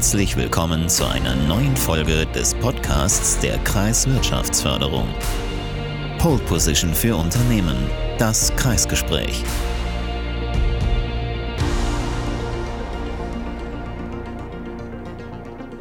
Herzlich willkommen zu einer neuen Folge des Podcasts der Kreiswirtschaftsförderung. Pole Position für Unternehmen, das Kreisgespräch.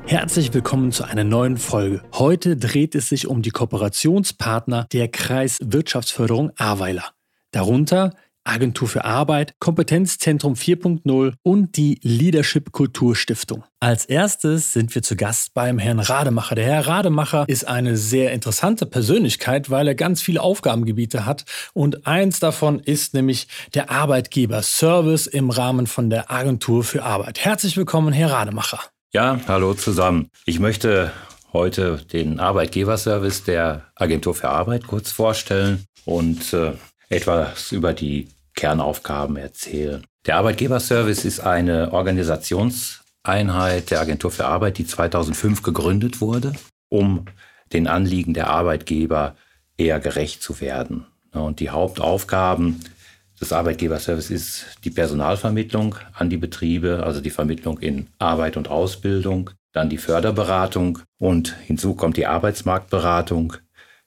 Herzlich willkommen zu einer neuen Folge. Heute dreht es sich um die Kooperationspartner der Kreiswirtschaftsförderung Ahrweiler. Darunter Agentur für Arbeit, Kompetenzzentrum 4.0 und die Leadership Kulturstiftung. Als erstes sind wir zu Gast beim Herrn Rademacher. Der Herr Rademacher ist eine sehr interessante Persönlichkeit, weil er ganz viele Aufgabengebiete hat und eins davon ist nämlich der Arbeitgeber-Service im Rahmen von der Agentur für Arbeit. Herzlich willkommen, Herr Rademacher. Ja, hallo zusammen. Ich möchte heute den Arbeitgeberservice der Agentur für Arbeit kurz vorstellen und äh, etwas über die Kernaufgaben erzählen. Der Arbeitgeberservice ist eine Organisationseinheit der Agentur für Arbeit, die 2005 gegründet wurde, um den Anliegen der Arbeitgeber eher gerecht zu werden. Und die Hauptaufgaben des Arbeitgeberservice ist die Personalvermittlung an die Betriebe, also die Vermittlung in Arbeit und Ausbildung, dann die Förderberatung und hinzu kommt die Arbeitsmarktberatung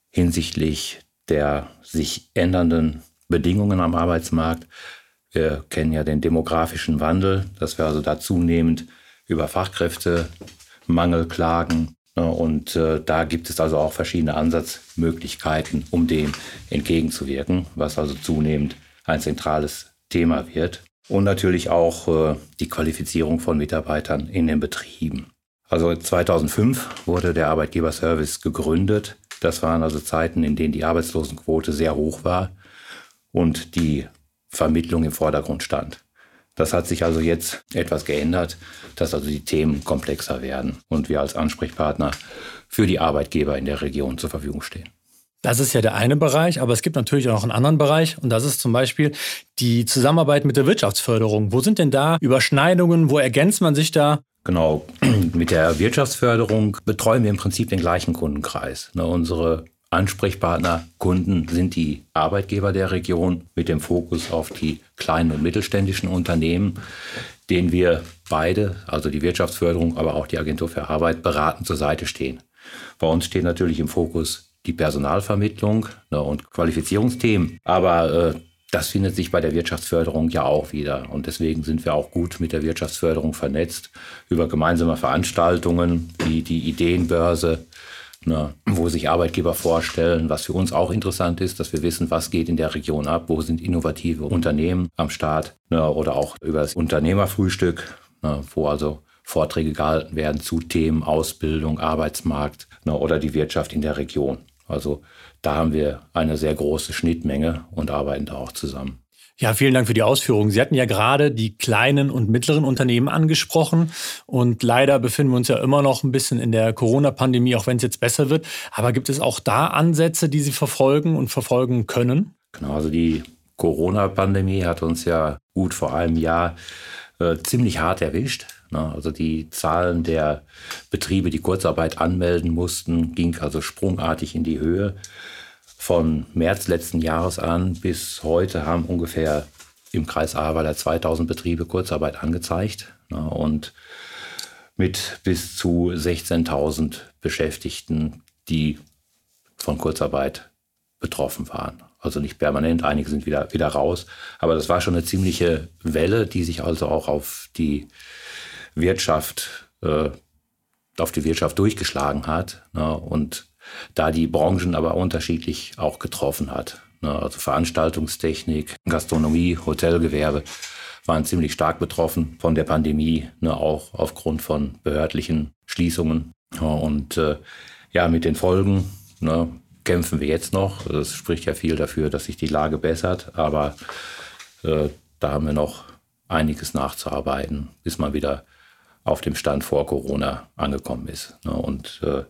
hinsichtlich der sich ändernden Bedingungen am Arbeitsmarkt. Wir kennen ja den demografischen Wandel, dass wir also da zunehmend über Fachkräftemangel klagen. Ne, und äh, da gibt es also auch verschiedene Ansatzmöglichkeiten, um dem entgegenzuwirken, was also zunehmend ein zentrales Thema wird. Und natürlich auch äh, die Qualifizierung von Mitarbeitern in den Betrieben. Also 2005 wurde der Arbeitgeberservice gegründet. Das waren also Zeiten, in denen die Arbeitslosenquote sehr hoch war und die Vermittlung im Vordergrund stand. Das hat sich also jetzt etwas geändert, dass also die Themen komplexer werden und wir als Ansprechpartner für die Arbeitgeber in der Region zur Verfügung stehen. Das ist ja der eine Bereich, aber es gibt natürlich auch noch einen anderen Bereich und das ist zum Beispiel die Zusammenarbeit mit der Wirtschaftsförderung. Wo sind denn da Überschneidungen? Wo ergänzt man sich da? Genau, mit der Wirtschaftsförderung betreuen wir im Prinzip den gleichen Kundenkreis. Ne, unsere Ansprechpartner, Kunden sind die Arbeitgeber der Region mit dem Fokus auf die kleinen und mittelständischen Unternehmen, denen wir beide, also die Wirtschaftsförderung, aber auch die Agentur für Arbeit, beraten zur Seite stehen. Bei uns steht natürlich im Fokus die Personalvermittlung ne, und Qualifizierungsthemen, aber äh, das findet sich bei der Wirtschaftsförderung ja auch wieder. Und deswegen sind wir auch gut mit der Wirtschaftsförderung vernetzt über gemeinsame Veranstaltungen wie die Ideenbörse, na, wo sich Arbeitgeber vorstellen, was für uns auch interessant ist, dass wir wissen, was geht in der Region ab, wo sind innovative Unternehmen am Start na, oder auch über das Unternehmerfrühstück, na, wo also Vorträge gehalten werden zu Themen Ausbildung, Arbeitsmarkt oder die Wirtschaft in der Region. Also da haben wir eine sehr große Schnittmenge und arbeiten da auch zusammen. Ja, vielen Dank für die Ausführungen. Sie hatten ja gerade die kleinen und mittleren Unternehmen angesprochen. Und leider befinden wir uns ja immer noch ein bisschen in der Corona-Pandemie, auch wenn es jetzt besser wird. Aber gibt es auch da Ansätze, die Sie verfolgen und verfolgen können? Genau, also die Corona-Pandemie hat uns ja gut vor einem Jahr äh, ziemlich hart erwischt. Ne? Also die Zahlen der Betriebe, die Kurzarbeit anmelden mussten, ging also sprungartig in die Höhe von März letzten Jahres an bis heute haben ungefähr im Kreis Ahrweiler 2000 Betriebe Kurzarbeit angezeigt und mit bis zu 16.000 Beschäftigten, die von Kurzarbeit betroffen waren. Also nicht permanent, einige sind wieder, wieder raus. Aber das war schon eine ziemliche Welle, die sich also auch auf die Wirtschaft, äh, auf die Wirtschaft durchgeschlagen hat. Ne? Und da die Branchen aber unterschiedlich auch getroffen hat. Ne, also Veranstaltungstechnik, Gastronomie, Hotelgewerbe waren ziemlich stark betroffen von der Pandemie, ne, auch aufgrund von behördlichen Schließungen. Und äh, ja, mit den Folgen ne, kämpfen wir jetzt noch. Es spricht ja viel dafür, dass sich die Lage bessert, aber äh, da haben wir noch einiges nachzuarbeiten, bis man wieder auf dem Stand vor Corona angekommen ist. Ne? Und äh,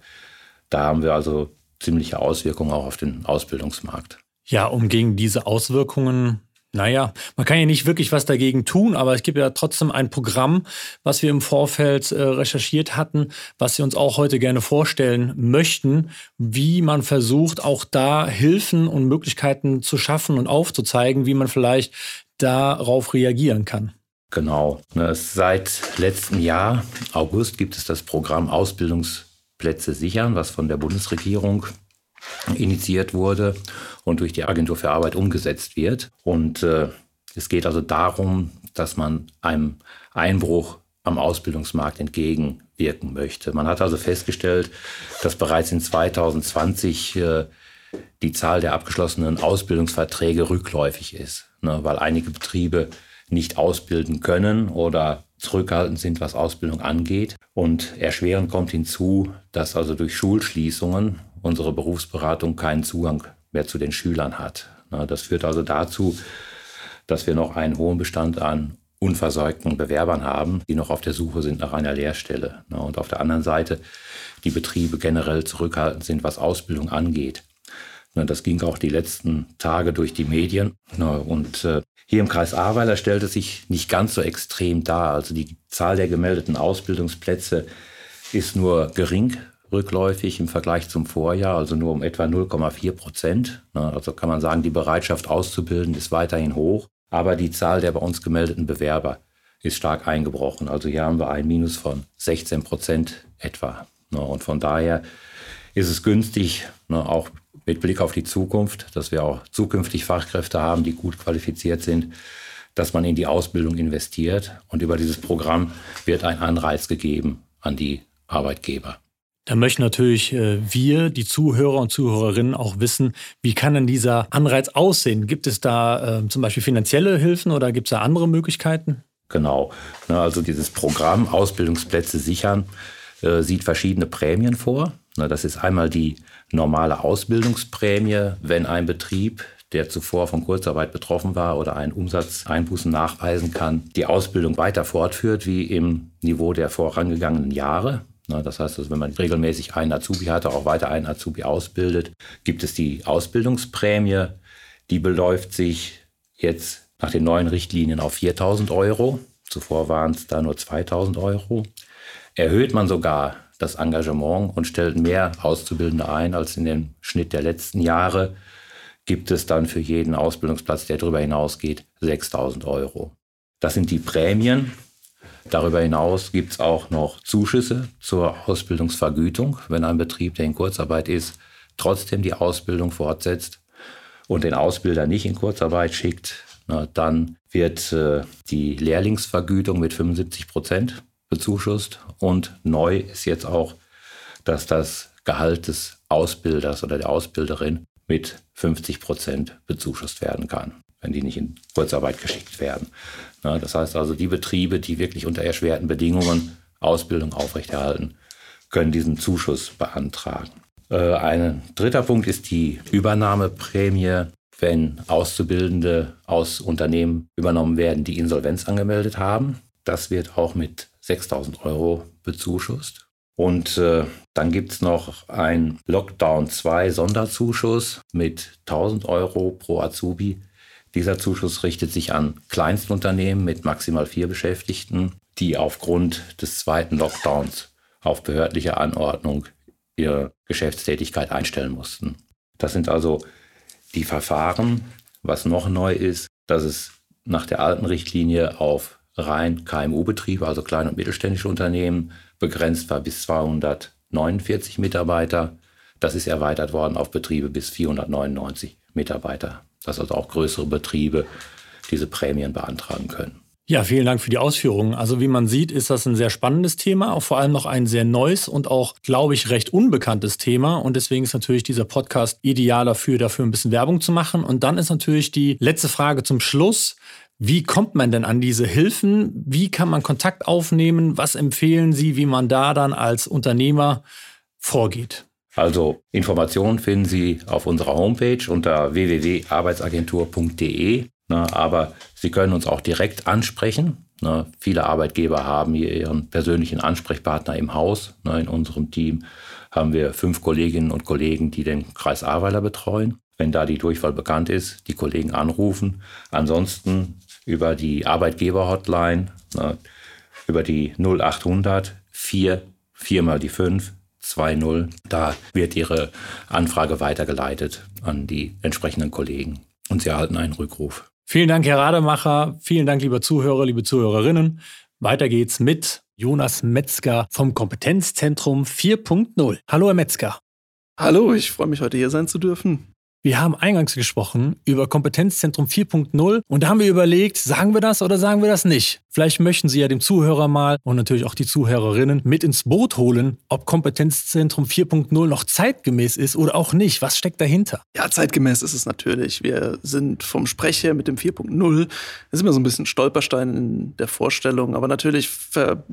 da haben wir also ziemliche Auswirkungen auch auf den Ausbildungsmarkt. Ja, um gegen diese Auswirkungen naja, man kann ja nicht wirklich was dagegen tun, aber es gibt ja trotzdem ein Programm, was wir im Vorfeld äh, recherchiert hatten, was wir uns auch heute gerne vorstellen möchten, wie man versucht, auch da Hilfen und Möglichkeiten zu schaffen und aufzuzeigen, wie man vielleicht darauf reagieren kann. Genau. Ne, seit letztem Jahr, August, gibt es das Programm Ausbildungsplätze sichern, was von der Bundesregierung initiiert wurde und durch die Agentur für Arbeit umgesetzt wird. Und äh, es geht also darum, dass man einem Einbruch am Ausbildungsmarkt entgegenwirken möchte. Man hat also festgestellt, dass bereits in 2020 äh, die Zahl der abgeschlossenen Ausbildungsverträge rückläufig ist, ne, weil einige Betriebe nicht ausbilden können oder zurückhaltend sind, was Ausbildung angeht. Und erschwerend kommt hinzu, dass also durch Schulschließungen unsere Berufsberatung keinen Zugang mehr zu den Schülern hat. Das führt also dazu, dass wir noch einen hohen Bestand an unversorgten Bewerbern haben, die noch auf der Suche sind nach einer Lehrstelle. Und auf der anderen Seite die Betriebe generell zurückhaltend sind, was Ausbildung angeht. Das ging auch die letzten Tage durch die Medien. Und äh, hier im Kreis Ahrweiler stellt es sich nicht ganz so extrem dar. Also die Zahl der gemeldeten Ausbildungsplätze ist nur gering rückläufig im Vergleich zum Vorjahr, also nur um etwa 0,4 Prozent. Also kann man sagen, die Bereitschaft auszubilden ist weiterhin hoch, aber die Zahl der bei uns gemeldeten Bewerber ist stark eingebrochen. Also hier haben wir ein Minus von 16 Prozent etwa. Und von daher ist es günstig, auch mit Blick auf die Zukunft, dass wir auch zukünftig Fachkräfte haben, die gut qualifiziert sind, dass man in die Ausbildung investiert. Und über dieses Programm wird ein Anreiz gegeben an die Arbeitgeber. Da möchten natürlich äh, wir, die Zuhörer und Zuhörerinnen, auch wissen, wie kann denn dieser Anreiz aussehen? Gibt es da äh, zum Beispiel finanzielle Hilfen oder gibt es da andere Möglichkeiten? Genau. Also dieses Programm Ausbildungsplätze sichern äh, sieht verschiedene Prämien vor. Das ist einmal die normale Ausbildungsprämie, wenn ein Betrieb, der zuvor von Kurzarbeit betroffen war oder einen Umsatzeinbußen nachweisen kann, die Ausbildung weiter fortführt wie im Niveau der vorangegangenen Jahre. Das heißt, also, wenn man regelmäßig einen Azubi hatte, auch weiter einen Azubi ausbildet, gibt es die Ausbildungsprämie. Die beläuft sich jetzt nach den neuen Richtlinien auf 4000 Euro. Zuvor waren es da nur 2000 Euro. Erhöht man sogar das Engagement und stellt mehr Auszubildende ein als in dem Schnitt der letzten Jahre, gibt es dann für jeden Ausbildungsplatz, der darüber hinausgeht, 6000 Euro. Das sind die Prämien. Darüber hinaus gibt es auch noch Zuschüsse zur Ausbildungsvergütung, wenn ein Betrieb, der in Kurzarbeit ist, trotzdem die Ausbildung fortsetzt und den Ausbilder nicht in Kurzarbeit schickt, na, dann wird äh, die Lehrlingsvergütung mit 75 Prozent bezuschusst. Und neu ist jetzt auch, dass das Gehalt des Ausbilders oder der Ausbilderin mit 50 Prozent bezuschusst werden kann, wenn die nicht in Kurzarbeit geschickt werden. das heißt also, die Betriebe, die wirklich unter erschwerten Bedingungen Ausbildung aufrechterhalten, können diesen Zuschuss beantragen. Äh, ein dritter Punkt ist die Übernahmeprämie, wenn Auszubildende aus Unternehmen übernommen werden, die Insolvenz angemeldet haben. Das wird auch mit 6000 Euro bezuschusst. Und äh, dann gibt es noch ein Lockdown 2 Sonderzuschuss mit 1000 Euro pro Azubi. Dieser Zuschuss richtet sich an Kleinstunternehmen mit maximal vier Beschäftigten, die aufgrund des zweiten Lockdowns auf behördliche Anordnung ihre Geschäftstätigkeit einstellen mussten. Das sind also die Verfahren. Was noch neu ist, dass es nach der alten Richtlinie auf rein KMU-Betriebe, also kleine und mittelständische Unternehmen, begrenzt war bis 249 Mitarbeiter. Das ist erweitert worden auf Betriebe bis 499 Mitarbeiter, dass also auch größere Betriebe diese Prämien beantragen können. Ja, vielen Dank für die Ausführungen. Also wie man sieht, ist das ein sehr spannendes Thema, auch vor allem noch ein sehr neues und auch, glaube ich, recht unbekanntes Thema. Und deswegen ist natürlich dieser Podcast ideal dafür, dafür ein bisschen Werbung zu machen. Und dann ist natürlich die letzte Frage zum Schluss. Wie kommt man denn an diese Hilfen? Wie kann man Kontakt aufnehmen? Was empfehlen Sie, wie man da dann als Unternehmer vorgeht? Also Informationen finden Sie auf unserer Homepage unter www.arbeitsagentur.de. Aber Sie können uns auch direkt ansprechen. Viele Arbeitgeber haben hier ihren persönlichen Ansprechpartner im Haus. In unserem Team haben wir fünf Kolleginnen und Kollegen, die den Kreis Ahrweiler betreuen. Wenn da die Durchwahl bekannt ist, die Kollegen anrufen. Ansonsten über die Arbeitgeber-Hotline, ne, über die 0800 4, 4 mal die 5, 20. Da wird Ihre Anfrage weitergeleitet an die entsprechenden Kollegen und Sie erhalten einen Rückruf. Vielen Dank, Herr Rademacher. Vielen Dank, liebe Zuhörer, liebe Zuhörerinnen. Weiter geht's mit Jonas Metzger vom Kompetenzzentrum 4.0. Hallo, Herr Metzger. Hallo, ich freue mich, heute hier sein zu dürfen. Wir haben eingangs gesprochen über Kompetenzzentrum 4.0 und da haben wir überlegt, sagen wir das oder sagen wir das nicht? Vielleicht möchten Sie ja dem Zuhörer mal und natürlich auch die Zuhörerinnen mit ins Boot holen, ob Kompetenzzentrum 4.0 noch zeitgemäß ist oder auch nicht. Was steckt dahinter? Ja, zeitgemäß ist es natürlich. Wir sind vom Sprecher mit dem 4.0. Das ist immer so ein bisschen Stolperstein in der Vorstellung, aber natürlich ver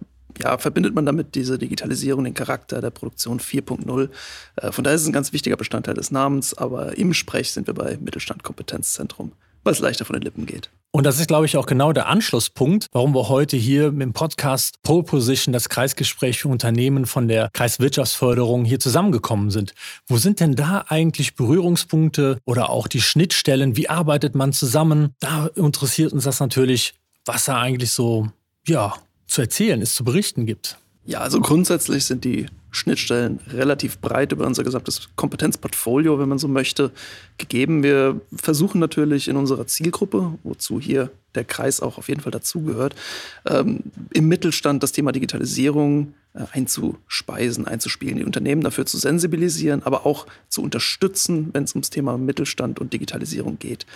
ja, verbindet man damit diese Digitalisierung, den Charakter der Produktion 4.0. Äh, von daher ist es ein ganz wichtiger Bestandteil des Namens, aber im Sprech sind wir bei Mittelstand Kompetenzzentrum, weil es leichter von den Lippen geht. Und das ist, glaube ich, auch genau der Anschlusspunkt, warum wir heute hier mit dem Podcast Pole Position, das Kreisgespräch für Unternehmen von der Kreiswirtschaftsförderung hier zusammengekommen sind. Wo sind denn da eigentlich Berührungspunkte oder auch die Schnittstellen? Wie arbeitet man zusammen? Da interessiert uns das natürlich, was da eigentlich so, ja, zu erzählen es zu berichten gibt? Ja, also grundsätzlich sind die Schnittstellen relativ breit über unser gesamtes Kompetenzportfolio, wenn man so möchte, gegeben. Wir versuchen natürlich in unserer Zielgruppe, wozu hier der Kreis auch auf jeden Fall dazugehört, ähm, im Mittelstand das Thema Digitalisierung äh, einzuspeisen, einzuspielen, die Unternehmen dafür zu sensibilisieren, aber auch zu unterstützen, wenn es ums Thema Mittelstand und Digitalisierung geht.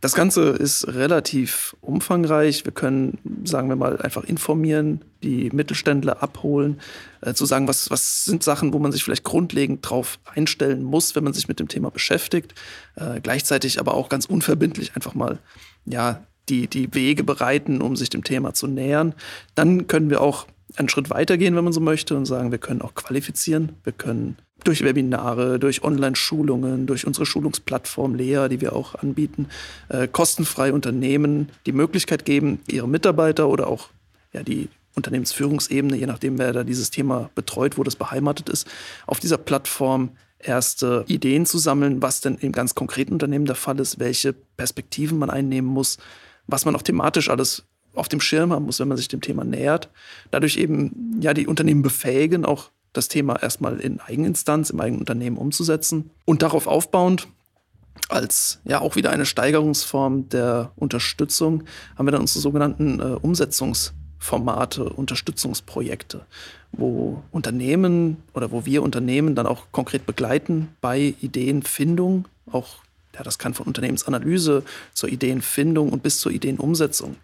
Das Ganze ist relativ umfangreich. Wir können, sagen wir mal, einfach informieren, die Mittelständler abholen, äh, zu sagen, was, was sind Sachen, wo man sich vielleicht grundlegend drauf einstellen muss, wenn man sich mit dem Thema beschäftigt. Äh, gleichzeitig aber auch ganz unverbindlich einfach mal, ja, die, die Wege bereiten, um sich dem Thema zu nähern. Dann können wir auch einen Schritt weitergehen, wenn man so möchte, und sagen, wir können auch qualifizieren. Wir können durch Webinare, durch Online-Schulungen, durch unsere Schulungsplattform Lea, die wir auch anbieten, äh, kostenfrei Unternehmen die Möglichkeit geben, ihre Mitarbeiter oder auch ja, die Unternehmensführungsebene, je nachdem, wer da dieses Thema betreut, wo das beheimatet ist, auf dieser Plattform erste Ideen zu sammeln, was denn im ganz konkreten Unternehmen der Fall ist, welche Perspektiven man einnehmen muss, was man auch thematisch alles auf dem Schirm haben muss, wenn man sich dem Thema nähert. Dadurch eben ja die Unternehmen befähigen, auch das Thema erstmal in Eigeninstanz, im eigenen Unternehmen umzusetzen. Und darauf aufbauend, als ja auch wieder eine Steigerungsform der Unterstützung, haben wir dann unsere sogenannten äh, Umsetzungsformate, Unterstützungsprojekte, wo Unternehmen oder wo wir Unternehmen dann auch konkret begleiten bei Ideenfindung, auch ja, das kann von Unternehmensanalyse zur Ideenfindung und bis zur Ideenumsetzung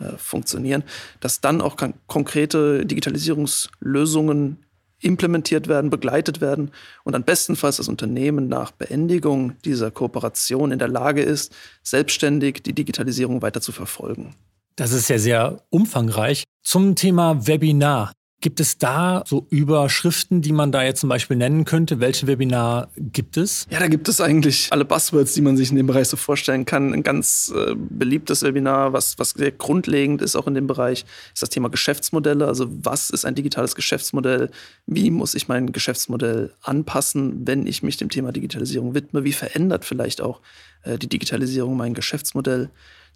äh, funktionieren, dass dann auch konkrete Digitalisierungslösungen implementiert werden, begleitet werden und dann bestenfalls das Unternehmen nach Beendigung dieser Kooperation in der Lage ist, selbstständig die Digitalisierung weiter zu verfolgen. Das ist ja sehr umfangreich. Zum Thema Webinar. Gibt es da so Überschriften, die man da jetzt zum Beispiel nennen könnte? Welche Webinar gibt es? Ja, da gibt es eigentlich alle Buzzwords, die man sich in dem Bereich so vorstellen kann. Ein ganz äh, beliebtes Webinar, was, was sehr grundlegend ist auch in dem Bereich, ist das Thema Geschäftsmodelle. Also was ist ein digitales Geschäftsmodell? Wie muss ich mein Geschäftsmodell anpassen, wenn ich mich dem Thema Digitalisierung widme? Wie verändert vielleicht auch äh, die Digitalisierung mein Geschäftsmodell?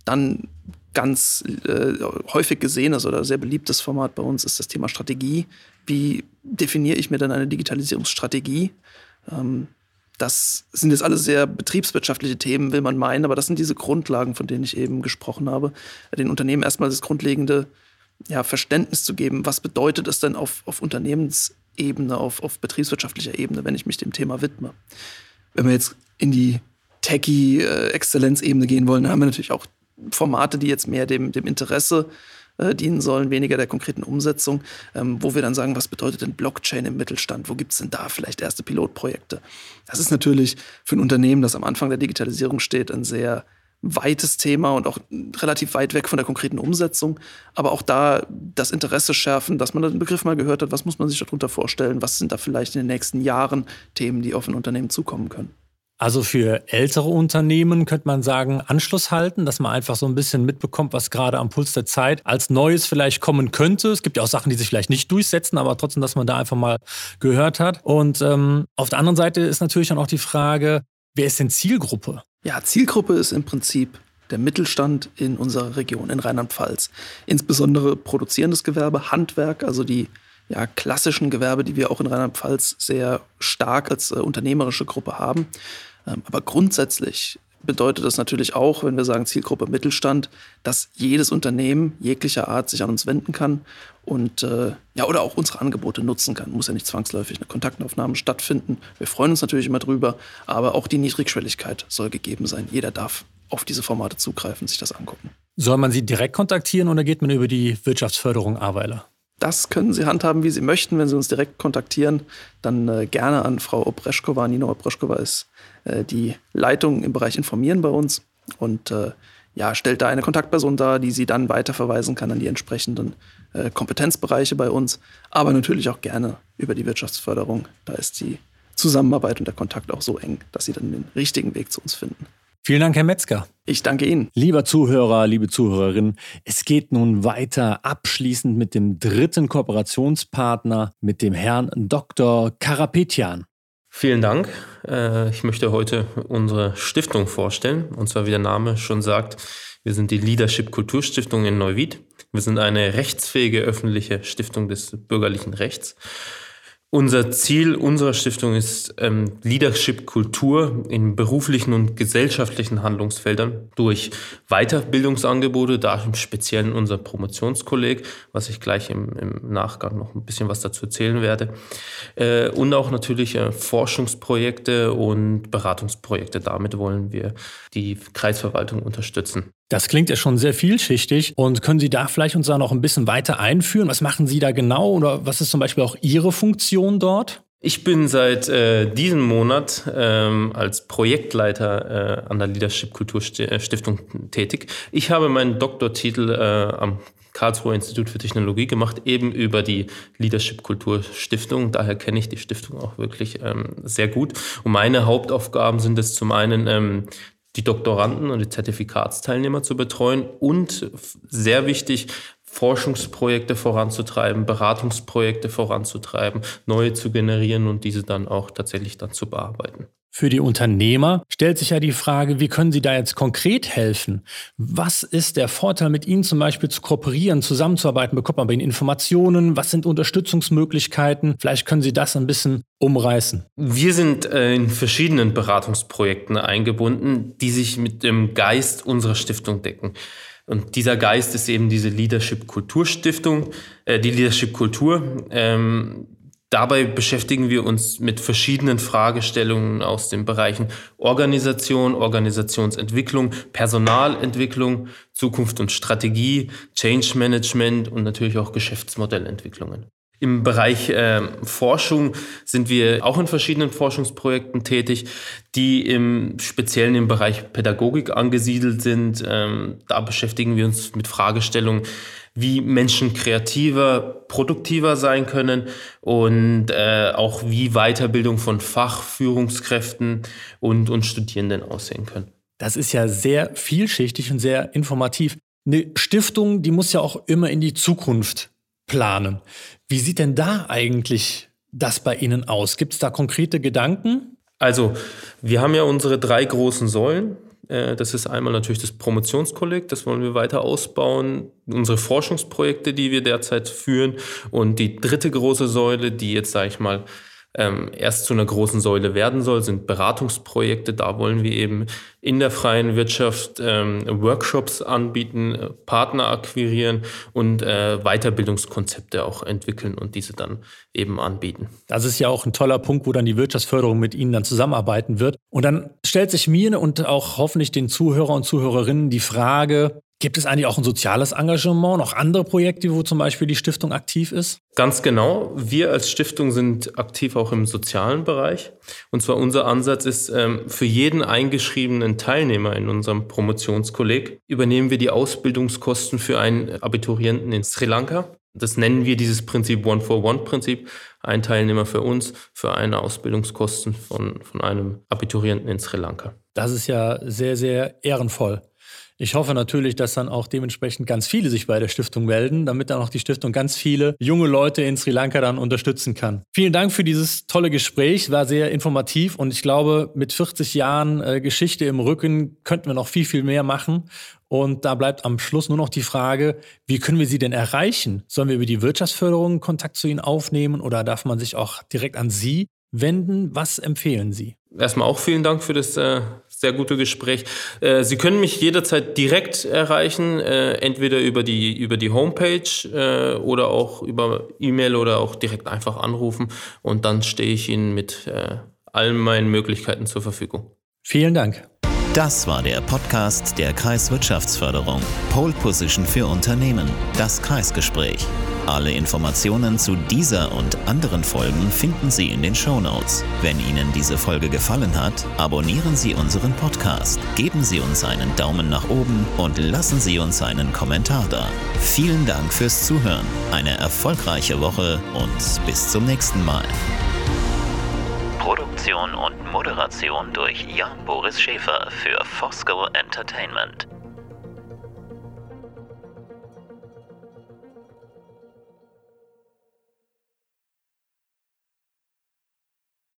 Dann ganz äh, häufig gesehenes oder sehr beliebtes Format bei uns ist das Thema Strategie. Wie definiere ich mir denn eine Digitalisierungsstrategie? Ähm, das sind jetzt alles sehr betriebswirtschaftliche Themen, will man meinen, aber das sind diese Grundlagen, von denen ich eben gesprochen habe. Den Unternehmen erstmal das grundlegende ja, Verständnis zu geben, was bedeutet es denn auf, auf Unternehmensebene, auf, auf betriebswirtschaftlicher Ebene, wenn ich mich dem Thema widme. Wenn wir jetzt in die Techie-Exzellenzebene gehen wollen, dann haben wir natürlich auch Formate, die jetzt mehr dem, dem Interesse äh, dienen sollen, weniger der konkreten Umsetzung, ähm, wo wir dann sagen, was bedeutet denn Blockchain im Mittelstand? Wo gibt es denn da vielleicht erste Pilotprojekte? Das ist natürlich für ein Unternehmen, das am Anfang der Digitalisierung steht, ein sehr weites Thema und auch relativ weit weg von der konkreten Umsetzung. Aber auch da das Interesse schärfen, dass man den Begriff mal gehört hat, was muss man sich darunter vorstellen, was sind da vielleicht in den nächsten Jahren Themen, die auf ein Unternehmen zukommen können. Also für ältere Unternehmen könnte man sagen, Anschluss halten, dass man einfach so ein bisschen mitbekommt, was gerade am Puls der Zeit als Neues vielleicht kommen könnte. Es gibt ja auch Sachen, die sich vielleicht nicht durchsetzen, aber trotzdem, dass man da einfach mal gehört hat. Und ähm, auf der anderen Seite ist natürlich dann auch die Frage, wer ist denn Zielgruppe? Ja, Zielgruppe ist im Prinzip der Mittelstand in unserer Region, in Rheinland-Pfalz. Insbesondere produzierendes Gewerbe, Handwerk, also die ja, klassischen Gewerbe, die wir auch in Rheinland-Pfalz sehr stark als äh, unternehmerische Gruppe haben. Ähm, aber grundsätzlich bedeutet das natürlich auch, wenn wir sagen Zielgruppe Mittelstand, dass jedes Unternehmen jeglicher Art sich an uns wenden kann und äh, ja oder auch unsere Angebote nutzen kann. Muss ja nicht zwangsläufig eine Kontaktaufnahme stattfinden. Wir freuen uns natürlich immer drüber, aber auch die Niedrigschwelligkeit soll gegeben sein. Jeder darf auf diese Formate zugreifen, sich das angucken. Soll man Sie direkt kontaktieren oder geht man über die Wirtschaftsförderung Aweiler? Das können Sie handhaben, wie Sie möchten. Wenn Sie uns direkt kontaktieren, dann äh, gerne an Frau Opreschkova. Nina Opreschkova ist äh, die Leitung im Bereich Informieren bei uns und äh, ja, stellt da eine Kontaktperson dar, die Sie dann weiterverweisen kann an die entsprechenden äh, Kompetenzbereiche bei uns, aber natürlich auch gerne über die Wirtschaftsförderung. Da ist die Zusammenarbeit und der Kontakt auch so eng, dass Sie dann den richtigen Weg zu uns finden. Vielen Dank, Herr Metzger. Ich danke Ihnen. Lieber Zuhörer, liebe Zuhörerin, es geht nun weiter abschließend mit dem dritten Kooperationspartner, mit dem Herrn Dr. Karapetian. Vielen Dank. Äh, ich möchte heute unsere Stiftung vorstellen. Und zwar, wie der Name schon sagt, wir sind die Leadership Kulturstiftung in Neuwied. Wir sind eine rechtsfähige öffentliche Stiftung des bürgerlichen Rechts. Unser Ziel unserer Stiftung ist ähm, Leadership-Kultur in beruflichen und gesellschaftlichen Handlungsfeldern durch Weiterbildungsangebote, da im Speziellen unser Promotionskolleg, was ich gleich im, im, Nachgang noch ein bisschen was dazu erzählen werde, äh, und auch natürlich äh, Forschungsprojekte und Beratungsprojekte. Damit wollen wir die Kreisverwaltung unterstützen. Das klingt ja schon sehr vielschichtig. Und können Sie da vielleicht uns da noch ein bisschen weiter einführen? Was machen Sie da genau oder was ist zum Beispiel auch Ihre Funktion dort? Ich bin seit äh, diesem Monat ähm, als Projektleiter äh, an der Leadership Kulturstiftung äh, tätig. Ich habe meinen Doktortitel äh, am Karlsruher Institut für Technologie gemacht, eben über die Leadership Kulturstiftung. Daher kenne ich die Stiftung auch wirklich ähm, sehr gut. Und meine Hauptaufgaben sind es zum einen, ähm, die Doktoranden und die Zertifikatsteilnehmer zu betreuen und sehr wichtig, Forschungsprojekte voranzutreiben, Beratungsprojekte voranzutreiben, neue zu generieren und diese dann auch tatsächlich dann zu bearbeiten. Für die Unternehmer stellt sich ja die Frage, wie können sie da jetzt konkret helfen? Was ist der Vorteil, mit ihnen zum Beispiel zu kooperieren, zusammenzuarbeiten? Bekommt man bei ihnen Informationen? Was sind Unterstützungsmöglichkeiten? Vielleicht können Sie das ein bisschen umreißen. Wir sind äh, in verschiedenen Beratungsprojekten eingebunden, die sich mit dem Geist unserer Stiftung decken. Und dieser Geist ist eben diese Leadership Kultur Stiftung, äh, die Leadership Kultur. Ähm, Dabei beschäftigen wir uns mit verschiedenen Fragestellungen aus den Bereichen Organisation, Organisationsentwicklung, Personalentwicklung, Zukunft und Strategie, Change Management und natürlich auch Geschäftsmodellentwicklungen. Im Bereich äh, Forschung sind wir auch in verschiedenen Forschungsprojekten tätig, die im speziellen im Bereich Pädagogik angesiedelt sind. Ähm, da beschäftigen wir uns mit Fragestellungen wie Menschen kreativer, produktiver sein können und äh, auch wie Weiterbildung von Fachführungskräften und, und Studierenden aussehen können. Das ist ja sehr vielschichtig und sehr informativ. Eine Stiftung, die muss ja auch immer in die Zukunft planen. Wie sieht denn da eigentlich das bei Ihnen aus? Gibt es da konkrete Gedanken? Also, wir haben ja unsere drei großen Säulen. Äh, das ist einmal natürlich das Promotionskolleg, das wollen wir weiter ausbauen, unsere Forschungsprojekte, die wir derzeit führen. Und die dritte große Säule, die jetzt, sage ich mal, ähm, erst zu einer großen Säule werden soll, sind Beratungsprojekte. Da wollen wir eben in der freien Wirtschaft ähm, Workshops anbieten, äh, Partner akquirieren und äh, Weiterbildungskonzepte auch entwickeln und diese dann eben anbieten. Das ist ja auch ein toller Punkt, wo dann die Wirtschaftsförderung mit Ihnen dann zusammenarbeiten wird. Und dann stellt sich mir und auch hoffentlich den Zuhörer und Zuhörerinnen die Frage, Gibt es eigentlich auch ein soziales Engagement, noch andere Projekte, wo zum Beispiel die Stiftung aktiv ist? Ganz genau. Wir als Stiftung sind aktiv auch im sozialen Bereich. Und zwar unser Ansatz ist, ähm, für jeden eingeschriebenen Teilnehmer in unserem Promotionskolleg übernehmen wir die Ausbildungskosten für einen Abiturienten in Sri Lanka. Das nennen wir dieses Prinzip One-for-One-Prinzip. Ein Teilnehmer für uns, für eine Ausbildungskosten von, von einem Abiturienten in Sri Lanka. Das ist ja sehr, sehr ehrenvoll. Ich hoffe natürlich, dass dann auch dementsprechend ganz viele sich bei der Stiftung melden, damit dann auch die Stiftung ganz viele junge Leute in Sri Lanka dann unterstützen kann. Vielen Dank für dieses tolle Gespräch, war sehr informativ und ich glaube, mit 40 Jahren äh, Geschichte im Rücken könnten wir noch viel, viel mehr machen. Und da bleibt am Schluss nur noch die Frage, wie können wir Sie denn erreichen? Sollen wir über die Wirtschaftsförderung Kontakt zu Ihnen aufnehmen oder darf man sich auch direkt an Sie wenden? Was empfehlen Sie? Erstmal auch vielen Dank für das äh, sehr gute Gespräch. Äh, Sie können mich jederzeit direkt erreichen, äh, entweder über die, über die Homepage äh, oder auch über E-Mail oder auch direkt einfach anrufen. Und dann stehe ich Ihnen mit äh, allen meinen Möglichkeiten zur Verfügung. Vielen Dank. Das war der Podcast der Kreiswirtschaftsförderung. Pole Position für Unternehmen. Das Kreisgespräch. Alle Informationen zu dieser und anderen Folgen finden Sie in den Show Notes. Wenn Ihnen diese Folge gefallen hat, abonnieren Sie unseren Podcast, geben Sie uns einen Daumen nach oben und lassen Sie uns einen Kommentar da. Vielen Dank fürs Zuhören, eine erfolgreiche Woche und bis zum nächsten Mal. Produktion und Moderation durch Jan Boris Schäfer für Fosco Entertainment.